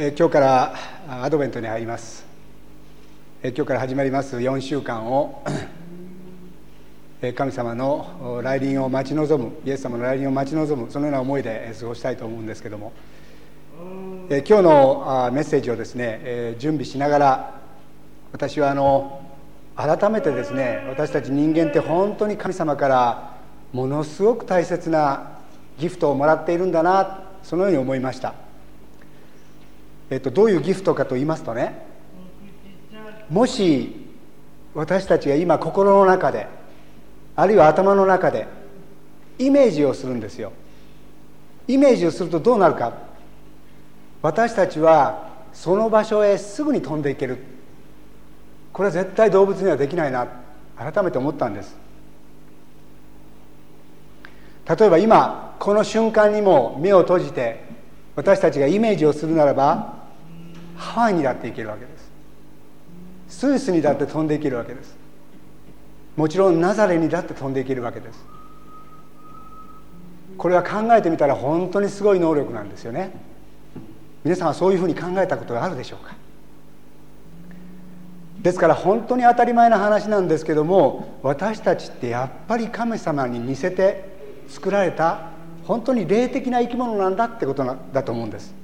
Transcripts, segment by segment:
え今日からアドベントに入ります。え今日から始まります4週間を神様の来臨を待ち望むイエス様の来臨を待ち望むそのような思いで過ごしたいと思うんですけども。え今日のメッセージをですねえ準備しながら私はあの改めてですね私たち人間って本当に神様からものすごく大切なギフトをもらっているんだなそのように思いました。えっと、どういうギフトかと言いますとねもし私たちが今心の中であるいは頭の中でイメージをするんですよ。イメージをするとどうなるか。私たちはその場所へすぐに飛んでいける。これは絶対動物にはできないな。改めて思ったんです。例えば今この瞬間にも目を閉じて私たちがイメージをするならばハワイにだって行けるわけです。スイスにだって飛んでいけるわけです。もちろんナザレにだって飛んでいけるわけです。これは考えてみたら本当にすごい能力なんですよね。皆さんはそういうふうに考えたことがあるでしょうか。ですから本当に当たり前な話なんですけども私たちってやっぱり神様に似せて作られた本当に霊的な生き物なんだってことだと思うんです。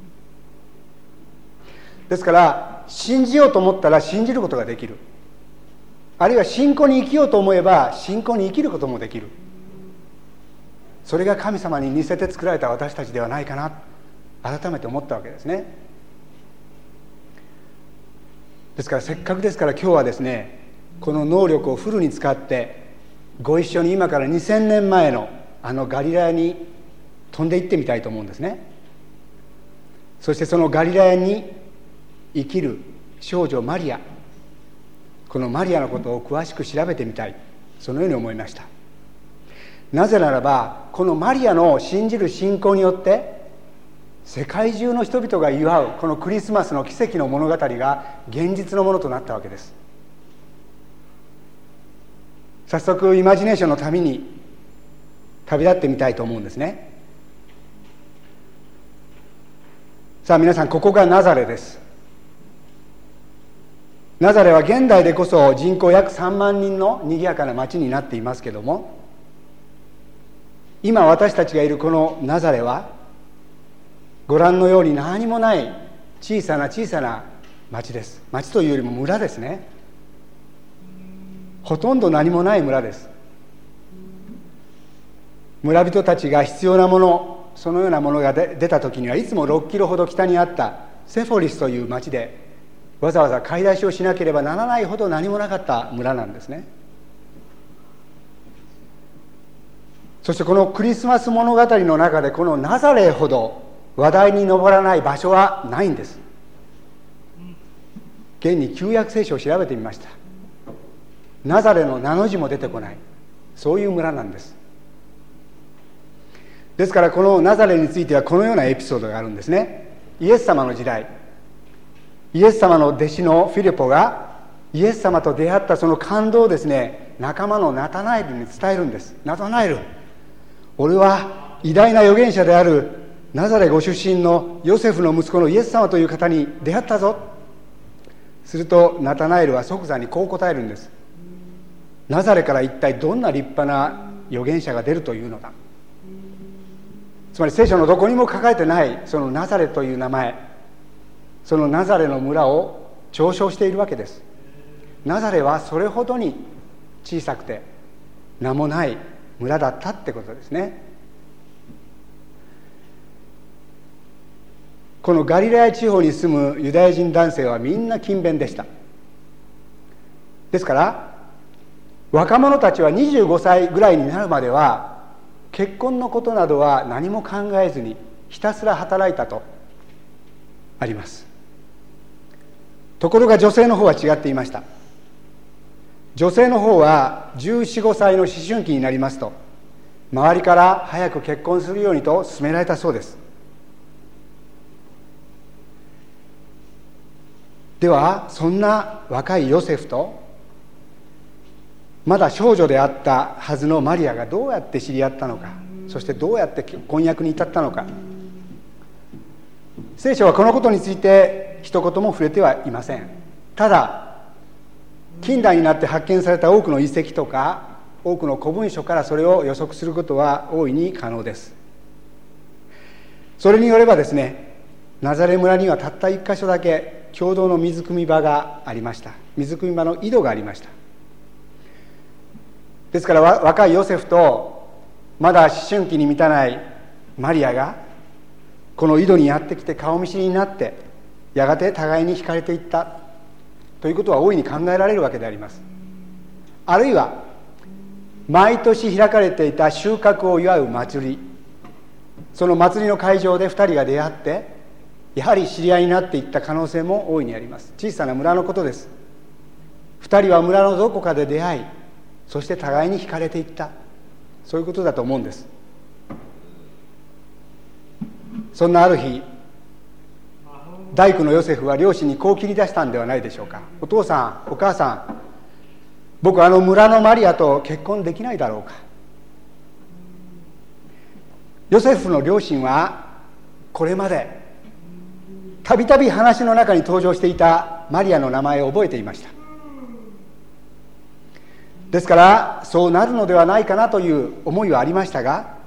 ですから信じようと思ったら信じることができる。あるいは信仰に生きようと思えば信仰に生きることもできる。それが神様に似せて作られた私たちではないかな改めて思ったわけですね。ですからせっかくですから今日はですねこの能力をフルに使ってご一緒に今から2000年前のあのガリラヤに飛んで行ってみたいと思うんですね。そしてそのガリラヤに生きる少女マリア。このマリアのことを詳しく調べてみたい。そのように思いました。なぜならばこのマリアの信じる信仰によって世界中の人々が祝うこのクリスマスの奇跡の物語が現実のものとなったわけです。早速イマジネーションのために旅立ってみたいと思うんですね。さあ皆さんここがナザレです。ナザレは現代でこそ人口約3万人の賑やかな町になっていますけども今私たちがいるこのナザレはご覧のように何もない小さな小さな町です。町というよりも村ですね。ほとんど何もない村です。村人たちが必要なものそのようなものが出た時にはいつも6キロほど北にあったセフォリスという町でわざわざ買い出しをしなければならないほど何もなかった村なんですね。そしてこのクリスマス物語の中でこのナザレほど話題に上らない場所はないんです。現に旧約聖書を調べてみました。ナザレの名の字も出てこない。そういう村なんです。ですからこのナザレについてはこのようなエピソードがあるんですね。イエス様の時代。イエス様の弟子のフィリポがイエス様と出会ったその感動をですね仲間のナタナエルに伝えるんです。ナタナエル。俺は偉大な預言者であるナザレご出身のヨセフの息子のイエス様という方に出会ったぞ。するとナタナエルは即座にこう答えるんです。ナザレから一体どんな立派な預言者が出るというのだ。つまり聖書のどこにも書かれてないそのナザレという名前。そのナザレの村を嘲笑しているわけです。ナザレはそれほどに小さくて名もない村だったってことですね。このガリラヤ地方に住むユダヤ人男性はみんな勤勉でした。ですから若者たちは25歳ぐらいになるまでは結婚のことなどは何も考えずにひたすら働いたとあります。ところが女性の方は違っていました。女性の方は1415歳の思春期になりますと周りから早く結婚するようにと勧められたそうです。ではそんな若いヨセフとまだ少女であったはずのマリアがどうやって知り合ったのかそしてどうやって婚約に至ったのか。聖書はこのことについて一言も触れてはいません。ただ近代になって発見された多くの遺跡とか多くの古文書からそれを予測することは大いに可能です。それによればですねナザレ村にはたった一箇所だけ共同の水汲み場がありました。水汲み場の井戸がありました。ですから若いヨセフとまだ思春期に満たないマリアがこの井戸にやってきて顔見知りになってやがて互いに惹かれていった。ということは大いに考えられるわけであります。あるいは毎年開かれていた収穫を祝う祭り。その祭りの会場で2人が出会ってやはり知り合いになっていった可能性も大いにあります。小さな村のことです。2人は村のどこかで出会いそして互いに惹かれていった。そういうことだと思うんです。そんなある日大工のヨセフは両親にこう切り出したんではないでしょうか。お父さんお母さん僕あの村のマリアと結婚できないだろうか。ヨセフの両親はこれまでたびたび話の中に登場していたマリアの名前を覚えていました。ですからそうなるのではないかなという思いはありましたが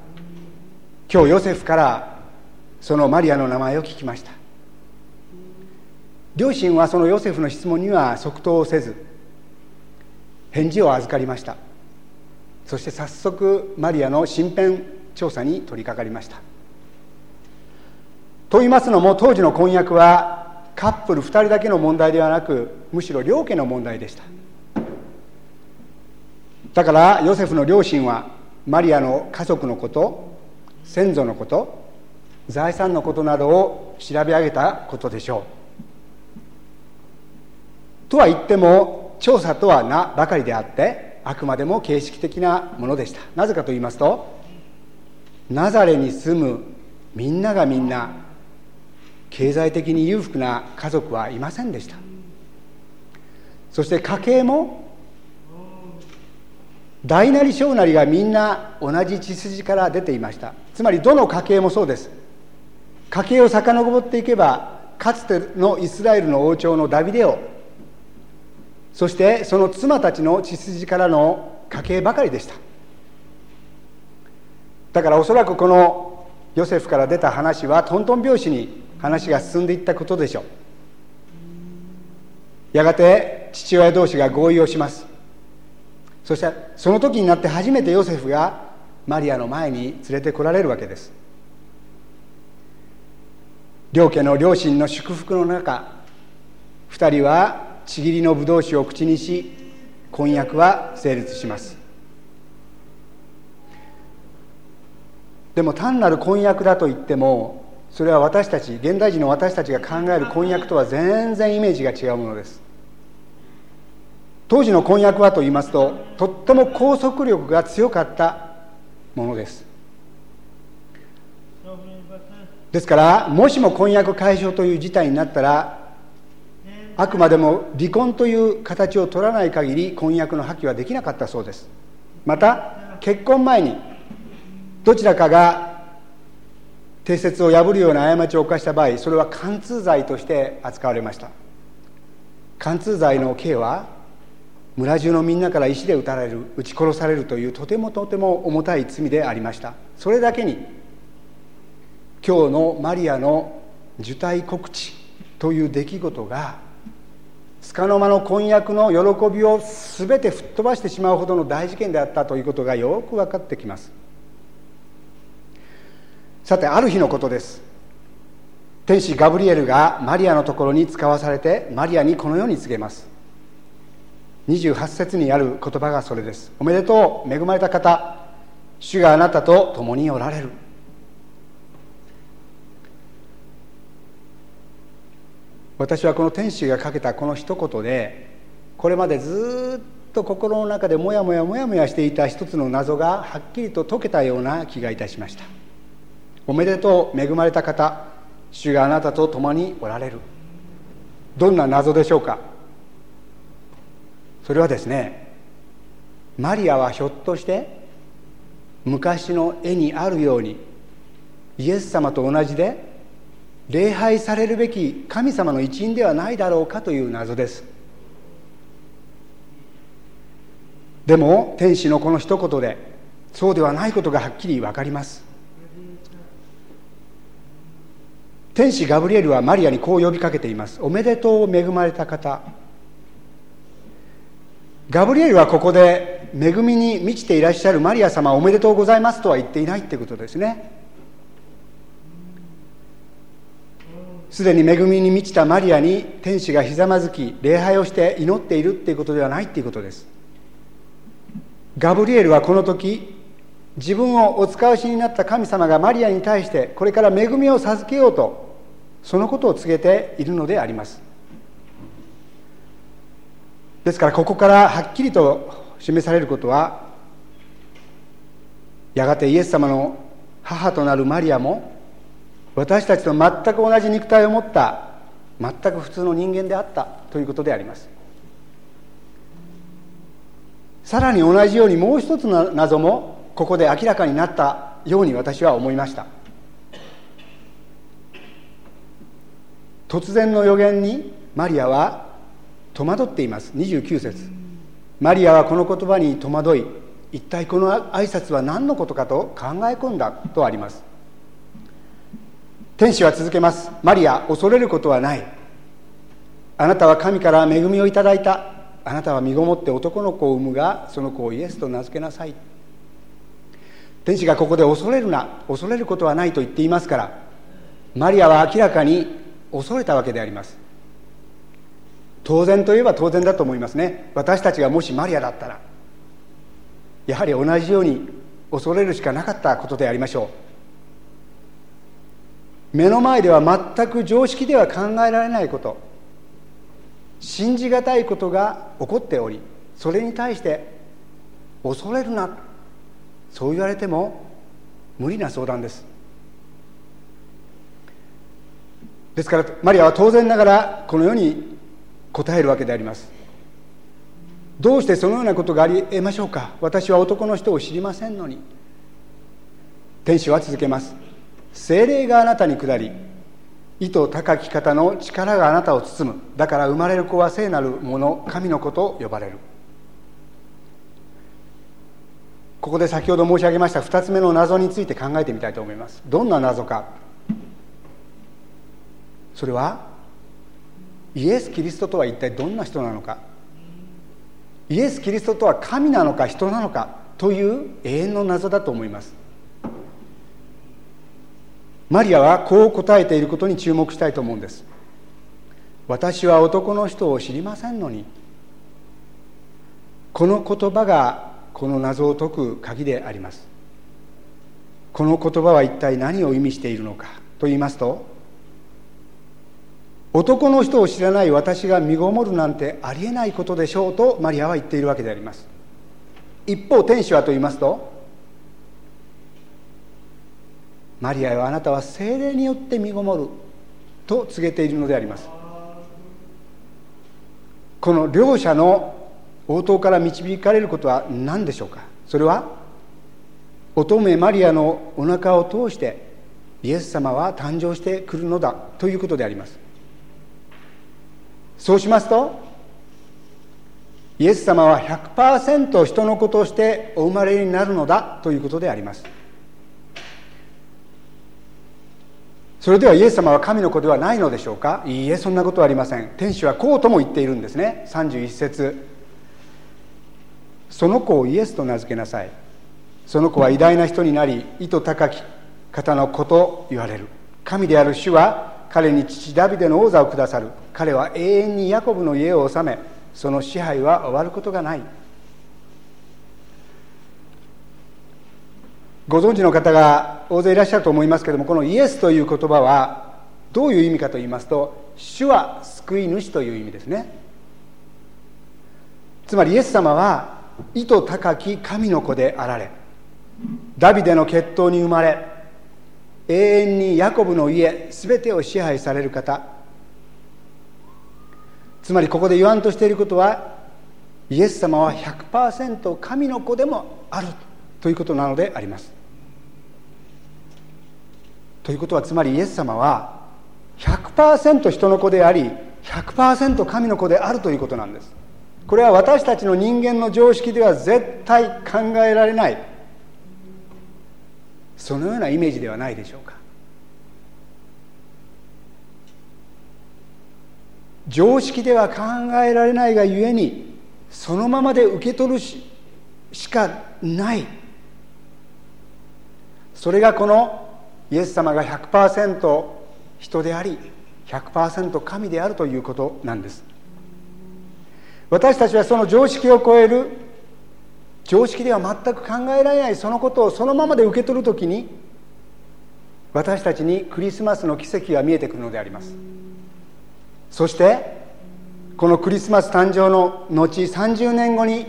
今日ヨセフからそのマリアの名前を聞きました。両親はそのヨセフの質問には即答せず返事を預かりました。そして早速マリアの身辺調査に取り掛かりました。と言いますのも当時の婚約はカップル2人だけの問題ではなくむしろ両家の問題でした。だからヨセフの両親はマリアの家族のこと先祖のこと財産のことなどを調べ上げたことでしょう。とは言っても調査とはなばかりであってあくまでも形式的なものでした。なぜかと言いますとナザレに住むみんながみんな経済的に裕福な家族はいませんでした。そして家計も大なり小なりがみんな同じ血筋から出ていました。つまりどの家系もそうです。家系を遡っていけばかつてのイスラエルの王朝のダビデオそしてその妻たちの血筋からの家系ばかりでした。だからおそらくこのヨセフから出た話はトントン拍子に話が進んでいったことでしょう。やがて父親同士が合意をします。そしてその時になって初めてヨセフがマリアの前に連れてこられるわけです。両家の両親の祝福の中2人はちぎりのブドウ酒を口にし婚約は成立します。でも単なる婚約だと言ってもそれは私たち現代人の私たちが考える婚約とは全然イメージが違うものです。当時の婚約はと言いますととっても拘束力が強かったものです。ですからもしも婚約解消という事態になったらあくまでも離婚という形を取らない限り婚約の破棄はできなかったそうです。また結婚前にどちらかが定説を破るような過ちを犯した場合それは貫通罪として扱われました。貫通罪の刑は村中のみんなから石で撃たれる撃ち殺されるというとてもとても重たい罪でありました。それだけに今日のマリアの受胎告知という出来事が束の間の婚約の喜びを全て吹っ飛ばしてしまうほどの大事件であったということがよく分かってきます。さてある日のことです。天使ガブリエルがマリアのところに使わされてマリアにこのように告げます。28節にある言葉がそれです。おめでとう恵まれた方。主があなたと共におられる。私はこの天使がかけたこの一言でこれまでずっと心の中でもやもやもやもやしていた一つの謎がはっきりと解けたような気がいたしました。おめでとう恵まれた方主があなたと共におられる。どんな謎でしょうか？それはですねマリアはひょっとして昔の絵にあるようにイエス様と同じで礼拝されるべき神様の一員ではないだろうかという謎です。でも天使のこの一言でそうではないことがはっきり分かります。天使ガブリエルはマリアにこう呼びかけています。おめでとう恵まれた方。ガブリエルはここで恵みに満ちていらっしゃるマリア様おめでとうございますとは言っていないってことですね。すでに恵みに満ちたマリアに天使がひざまずき礼拝をして祈っているっていうことではないっていうことです。ガブリエルはこの時自分をお使わしになった神様がマリアに対してこれから恵みを授けようとそのことを告げているのであります。ですからここからはっきりと示されることはやがてイエス様の母となるマリアも私たちと全く同じ肉体を持った全く普通の人間であったということであります。さらに同じようにもう一つの謎もここで明らかになったように私は思いました。突然の予言にマリアは戸惑っています。29節。マリアはこの言葉に戸惑い一体この挨拶は何のことかと考え込んだとあります。天使は続けます。マリア恐れることはない。あなたは神から恵みをいただいた。あなたは身ごもって男の子を産むがその子をイエスと名付けなさい。天使がここで恐れるな。恐れることはないと言っていますからマリアは明らかに恐れたわけであります。当然といえば当然だと思いますね。私たちがもしマリアだったらやはり同じように恐れるしかなかったことでありましょう。目の前では全く常識では考えられないこと。信じがたいことが起こっておりそれに対して恐れるな。そう言われても無理な相談です。ですからマリアは当然ながらこのように答えるわけであります。どうしてそのようなことがありえましょうか。私は男の人を知りませんのに。天使は続けます。精霊があなたに下り意図高き方の力があなたを包む。だから生まれる子は聖なるもの神の子と呼ばれる。ここで先ほど申し上げました2つ目の謎について考えてみたいと思います。どんな謎か。それはイエス・キリストとは一体どんな人なのか。イエス・キリストとは神なのか人なのかという永遠の謎だと思います。マリアはこう答えていることに注目したいと思うんです。私は男の人を知りませんのにこの言葉がこの謎を解く鍵であります。この言葉は一体何を意味しているのかと言いますと男の人を知らない私が身ごもるなんてありえないことでしょうとマリアは言っているわけであります。一方天使はと言いますとマリアよあなたは精霊によって身ごもると告げているのであります。この両者の応答から導かれることは何でしょうか？それは乙女マリアのお腹を通してイエス様は誕生してくるのだということであります。そうしますとイエス様は100%人の子としてお生まれになるのだということであります。それではイエス様は神の子ではないのでしょうか？いいえそんなことはありません。天使はこうとも言っているんですね。31節。その子をイエスと名付けなさい。その子は偉大な人になり意図高き方の子と言われる。神である主は彼に父ダビデの王座をくださる。彼は永遠にヤコブの家を治めその支配は終わることがない。ご存知の方が大勢いらっしゃると思いますけどもこのイエスという言葉はどういう意味かと言いますと主は救い主という意味ですね。つまりイエス様は意図高き神の子であられダビデの血統に生まれ永遠にヤコブの家全てを支配される方。つまりここで言わんとしていることはイエス様は100%神の子でもあるということなのであります。ということはつまりイエス様は100%人の子であり100%神の子であるということなんです。これは私たちの人間の常識では絶対考えられない。そのようなイメージではないでしょうか。常識では考えられないがゆえにそのままで受け取るししかない。それがこのイエス様が100%人であり100%神であるということなんです。私たちはその常識を超える常識では全く考えられないそのことをそのままで受け取るときに私たちにクリスマスの奇跡が見えてくるのであります。そしてこのクリスマス誕生の後30年後に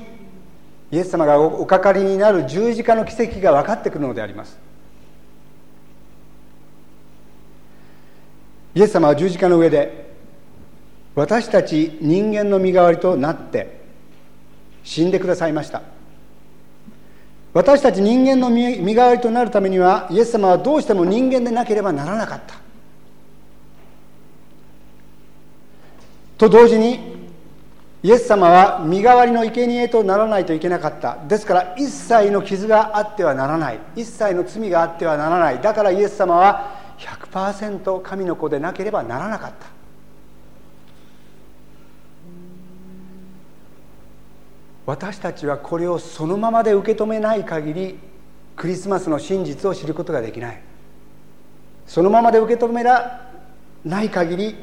イエス様がおかかりになる十字架の奇跡が分かってくるのであります。イエス様は十字架の上で私たち人間の身代わりとなって死んでくださいました。私たち人間の身代わりとなるためにはイエス様はどうしても人間でなければならなかった。と同時にイエス様は身代わりの生贄とならないといけなかった。ですから一切の傷があってはならない。一切の罪があってはならない。だからイエス様は100%神の子でなければならなかった。私たちはこれをそのままで受け止めない限りクリスマスの真実を知ることができない。そのままで受け止めらない限り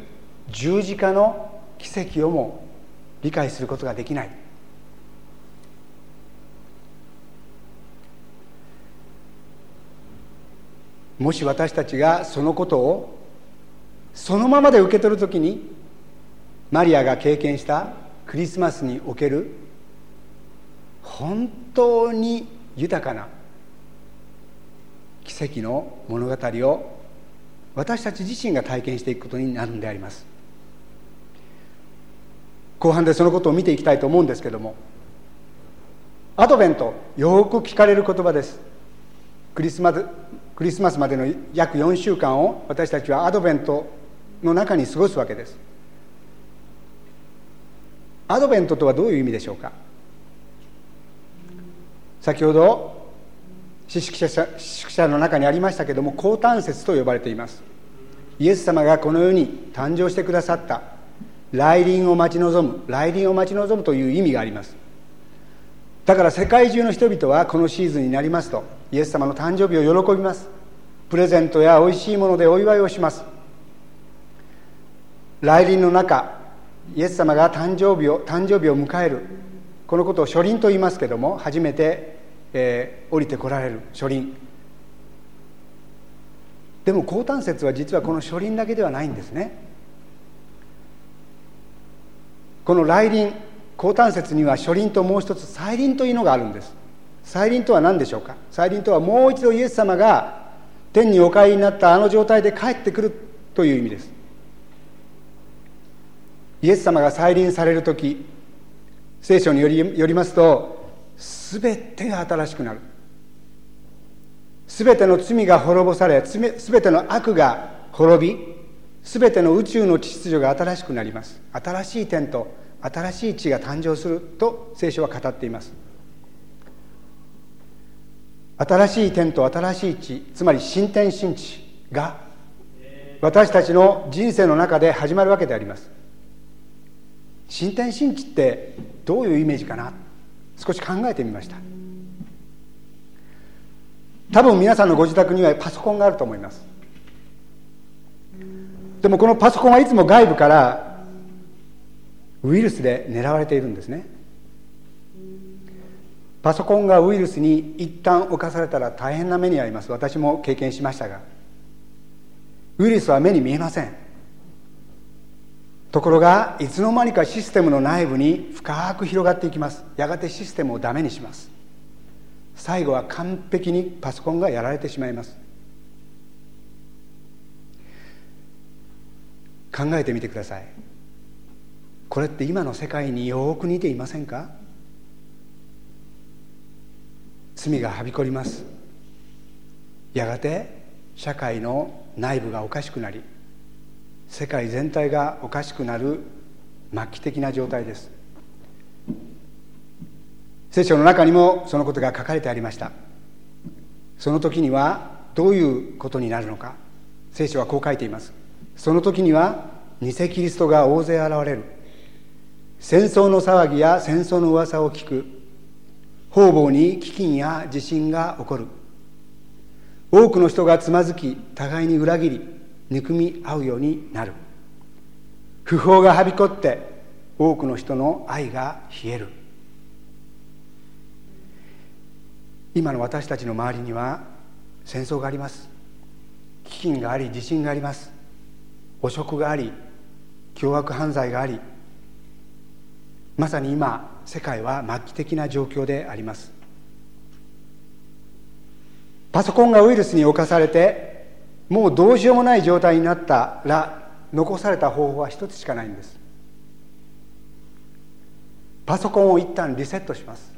十字架の奇跡をも理解することができない。もし私たちがそのことをそのままで受け取るときにマリアが経験したクリスマスにおける本当に豊かな奇跡の物語を私たち自身が体験していくことになるんであります。後半でそのことを見ていきたいと思うんですけどもアドベントよく聞かれる言葉です。クリスマスクリスマスまでの約4週間を私たちはアドベントの中に過ごすわけです。アドベントとはどういう意味でしょうか？先ほど知識者者の中にありましたけども高端説と呼ばれています。イエス様がこの世に誕生してくださった。来臨を待ち望む。来臨を待ち望むという意味があります。だから世界中の人々はこのシーズンになりますとイエス様の誕生日を喜びます。プレゼントやおいしいものでお祝いをします。来臨の中イエス様が誕生日を誕生日を迎える。このことを初臨と言いますけども初めて、えー、降りてこられる初臨でも高端説は実はこの初臨だけではないんですね。この来臨高端説には初臨ともう一つ再臨というのがあるんです。再臨とは何でしょうか？再臨とはもう一度イエス様が天にお帰りになったあの状態で帰ってくるという意味です。イエス様が再臨される時聖書によりよりますと全てが新しくなる。全ての罪が滅ぼされ全ての悪が滅び全ての宇宙の秩序が新しくなります。新しい天と新しい地が誕生すると聖書は語っています。新しい天と新しい地つまり新天新地が私たちの人生の中で始まるわけであります。新天新地ってどういうイメージかな？少し考えてみました。多分皆さんのご自宅にはパソコンがあると思います。でもこのパソコンはいつも外部からウイルスで狙われているんですね。パソコンがウイルスに一旦侵されたら大変な目に遭います。私も経験しましたが。ウイルスは目に見えません。ところがいつの間にかシステムの内部に深く広がっていきます。やがてシステムをダメにします。最後は完璧にパソコンがやられてしまいます。考えてみてください。これって今の世界によく似ていませんか？罪がはびこります。やがて社会の内部がおかしくなり世界全体がおかしくなる末期的な状態です。聖書の中にもそのことが書かれてありました。その時にはどういうことになるのか聖書はこう書いています。その時には偽キリストが大勢現れる。戦争の騒ぎや戦争の噂を聞く。方々に飢饉や地震が起こる。多くの人がつまずき互いに裏切り憎み合うようになる。不法がはびこって多くの人の愛が冷える。今の私たちの周りには戦争があります。飢饉があり地震があります。汚職があり凶悪犯罪がありまさに今世界は末期的な状況であります。パソコンがウイルスに侵されてもうどうしようもない状態になったら残された方法は一つしかないんです。パソコンを一旦リセットします。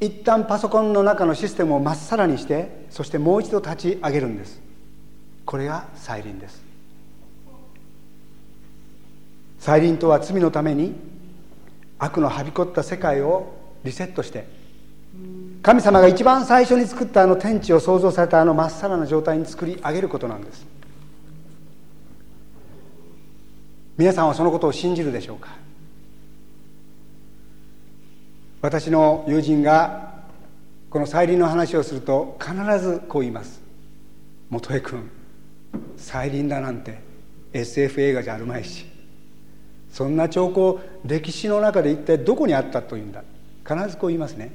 一旦パソコンの中のシステムをまっさらにしてそしてもう一度立ち上げるんです。これが再臨です。再臨とは罪のために悪のはびこった世界をリセットして神様が一番最初に作ったあの天地を創造されたあのまっさらな状態に作り上げることなんです。皆さんはそのことを信じるでしょうか？私の友人がこの再臨の話をすると必ずこう言います。元江君再臨だなんて SF 映画じゃあるまいし。そんな兆候歴史の中で一体どこにあったというんだ？必ずこう言いますね。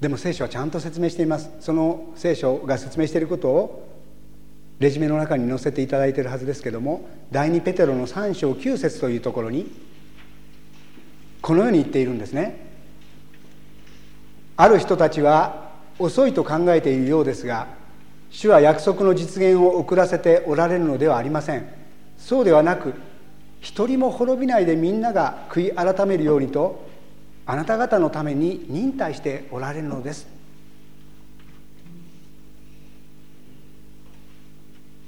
でも聖書はちゃんと説明しています。その聖書が説明していることをレジュメの中に載せていただいているはずですけども第2ペテロの3章9節というところにこのように言っているんですね。ある人たちは遅いと考えているようですが主は約束の実現を遅らせておられるのではありません。そうではなく一人も滅びないでみんなが悔い改めるようにとあなた方のために忍耐しておられるのです。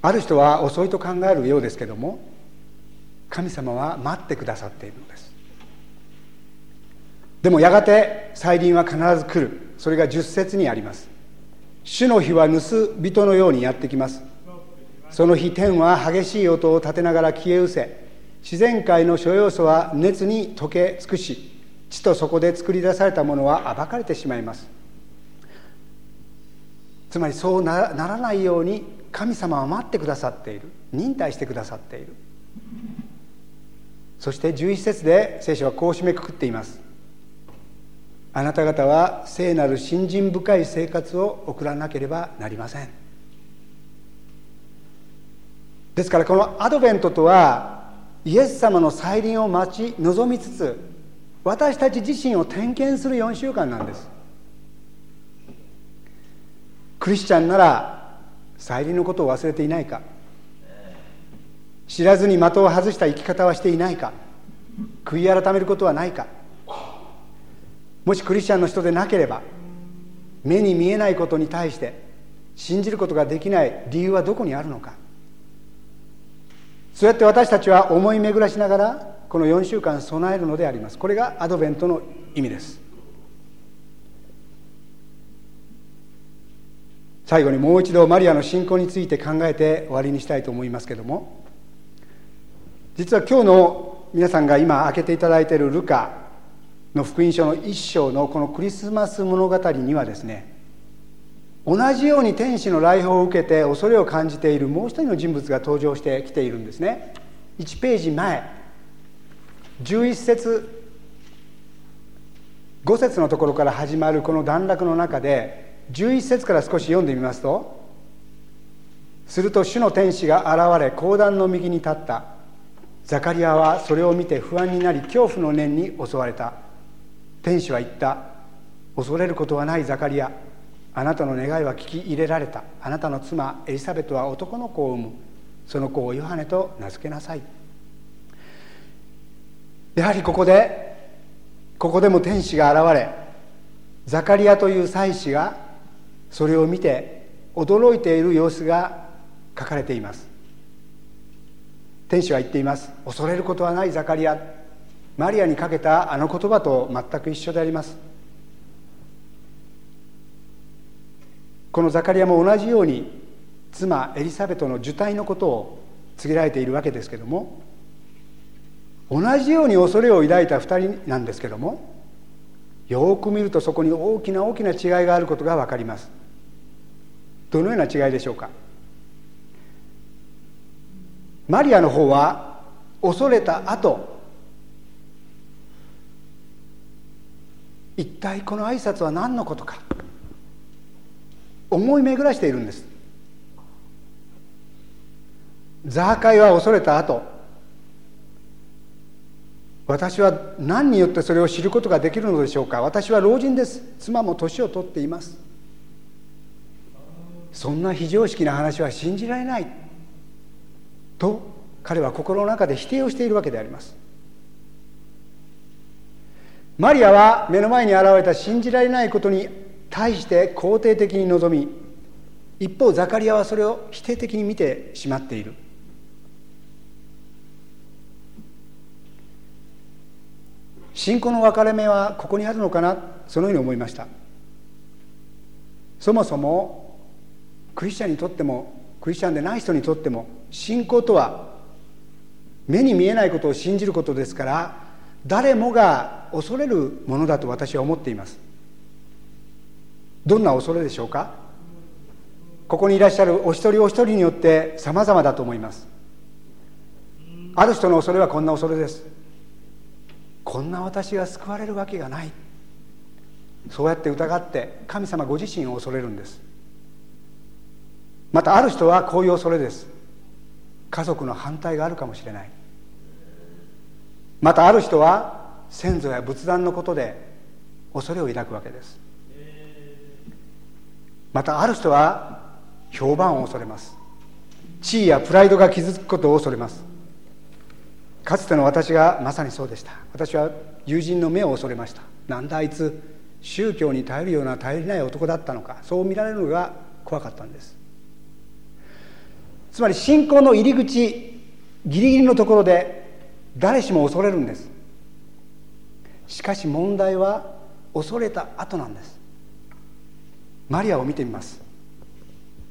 ある人は遅いと考えるようですけども神様は待ってくださっているのです。でもやがて再臨は必ず来る。それが十節にあります。主の日は盗人のようにやってきます。その日天は激しい音を立てながら消え失せ自然界の諸要素は熱に溶け尽くし地とそこで作り出されたものは暴かれてしまいます。つまりそうならないように神様は待ってくださっている。忍耐してくださっている。そして11節で聖書はこう締めくくっています。あなた方は聖なる信心深い生活を送らなければなりません。ですからこのアドベントとはイエス様の再臨を待ち望みつつ私たち自身を点検する4週間なんです。クリスチャンなら再臨のことを忘れていないか。知らずに的を外した生き方はしていないか。悔い改めることはないか。もしクリスチャンの人でなければ目に見えないことに対して信じることができない理由はどこにあるのか。そうやって私たちは思い巡らしながらこの4週間備えるのであります。これがアドベントの意味です。最後にもう一度マリアの信仰について考えて終わりにしたいと思いますけども実は今日の皆さんが今開けていただいているルカの福音書の一章のこのクリスマス物語にはですね同じように天使の来訪を受けて恐れを感じているもう一人の人物が登場してきているんですね。1ページ前。11節。5節のところから始まるこの段落の中で11節から少し読んでみますとすると主の天使が現れ講談の右に立った。ザカリアはそれを見て不安になり恐怖の念に襲われた。天使は言った。恐れることはないザカリア。あなたの願いは聞き入れられた。あなたの妻エリザベトは男の子を産む。その子をヨハネと名付けなさい。やはりここでここでも天使が現れザカリアという祭司がそれを見て驚いている様子が書かれています。天使は言っています。恐れることはないザカリア。マリアにかけたあの言葉と全く一緒であります。このザカリアも同じように妻エリザベトの受胎のことを告げられているわけですけども同じように恐れを抱いた2人なんですけどもよく見るとそこに大きな大きな違いがあることが分かります。どのような違いでしょうか？マリアの方は恐れた後一体この挨拶は何のことか？思い巡らしているんです。ザーカイは恐れた後私は何によってそれを知ることができるのでしょうか。私は老人です。妻も年を取っています。そんな非常識な話は信じられない。と彼は心の中で否定をしているわけであります。マリアは目の前に現れた信じられないことに対して肯定的に臨み一方ザカリアはそれを否定的に見てしまっている。信仰の分かれ目はここにあるのかな？そのように思いました。そもそもクリスチャンにとってもクリスチャンでない人にとっても信仰とは目に見えないことを信じることですから誰もが恐れるものだと私は思っています。どんな恐れでしょうか？ここにいらっしゃるお一人お一人によって様々だと思います。ある人の恐れはこんな恐れです。こんな私が救われるわけがない。そうやって疑って神様ご自身を恐れるんです。またある人はこういう恐れです。家族の反対があるかもしれない。またある人は先祖や仏壇のことで恐れを抱くわけです。またある人は評判を恐れます。地位やプライドが傷つくことを恐れます。かつての私がまさにそうでした。私は友人の目を恐れました。なんだあいつ宗教に頼るような頼りない男だったのか。そう見られるのが怖かったんです。つまり信仰の入り口ギリギリのところで誰しも恐れるんです。しかし問題は恐れた後なんです。マリアを見てみます。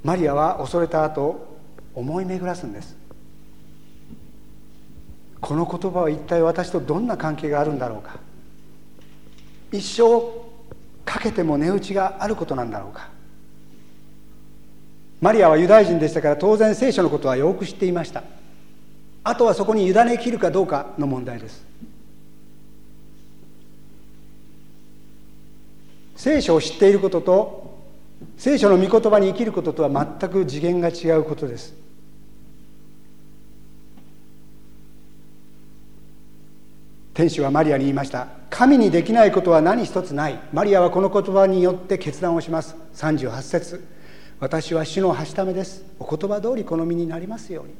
マリアは恐れた後思い巡らすんです。この言葉は一体私とどんな関係があるんだろうか。一生かけても値打ちがあることなんだろうか。マリアはユダヤ人でしたから当然聖書のことはよく知っていました。あとはそこに委ねきるかどうかの問題です。聖書を知っていることと聖書の御言葉に生きることとは全く次元が違うことです。天使はマリアに言いました。神にできないことは何一つない。マリアはこの言葉によって決断をします。38節。私は主のはしためです。お言葉通りこの身になりますように。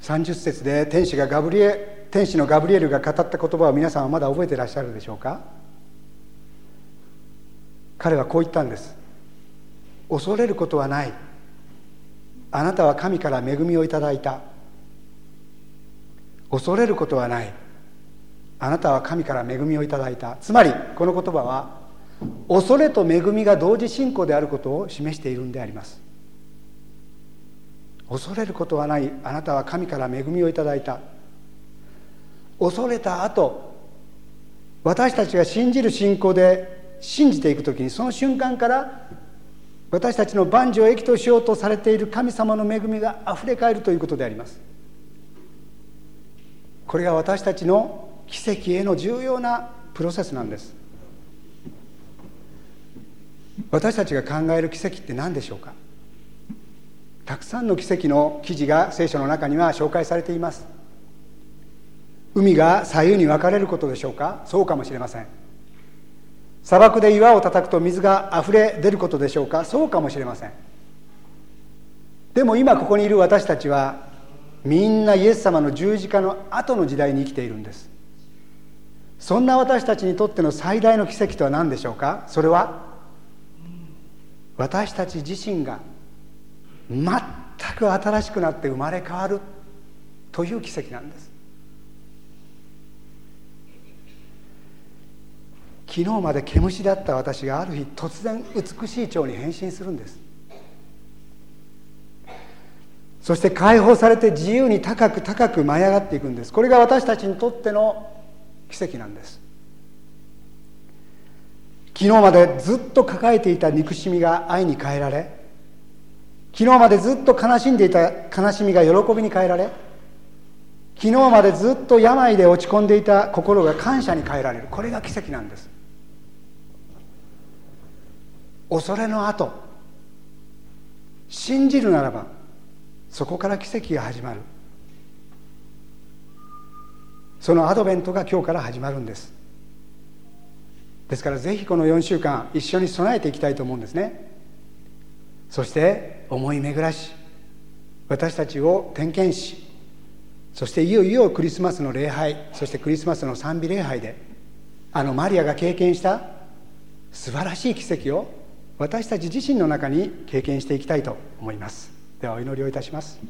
30節で天使がガブリエ天使のガブリエルが語った言葉を皆さんはまだ覚えていらっしゃるでしょうか？彼はこう言ったんです。恐れることはない。あなたは神から恵みをいただいた。恐れることはない。あなたは神から恵みをいただいた。つまりこの言葉は恐れと恵みが同時進行であることを示しているんであります。恐れることはない。あなたは神から恵みをいただいた。恐れた後私たちが信じる信仰で信じていく時にその瞬間から私たちの万事を益としようとされている神様の恵みがあふれかえるということであります。これが私たちの奇跡への重要なプロセスなんです。私たちが考える奇跡って何でしょうか。たくさんの奇跡の記事が聖書の中には紹介されています。海が左右に分かれることでしょうか？そうかもしれません。砂漠で岩を叩くと水があふれ出ることでしょうか？そうかもしれません。でも今ここにいる私たちはみんなイエス様の十字架の後の時代に生きているんです。そんな私たちにとっての最大の奇跡とは何でしょうか？それは私たち自身が全く新しくなって生まれ変わるという奇跡なんです。昨日まで毛虫だった私がある日突然美しい蝶に変身するんです。そして解放されて自由に高く高く舞い上がっていくんです。これが私たちにとっての奇跡なんです。昨日までずっと抱えていた憎しみが愛に変えられ昨日までずっと悲しんでいた悲しみが喜びに変えられ昨日までずっと病で落ち込んでいた心が感謝に変えられる。これが奇跡なんです。恐れの後信じるならばそこから奇跡が始まる。そのアドベントが今日から始まるんです。ですからぜひこの4週間一緒に備えていきたいと思うんですね。そして思い巡らし私たちを点検しそしていよいよクリスマスの礼拝そしてクリスマスの賛美礼拝であのマリアが経験した素晴らしい奇跡を私たち自身の中に経験していきたいと思います。ではお祈りをいたします。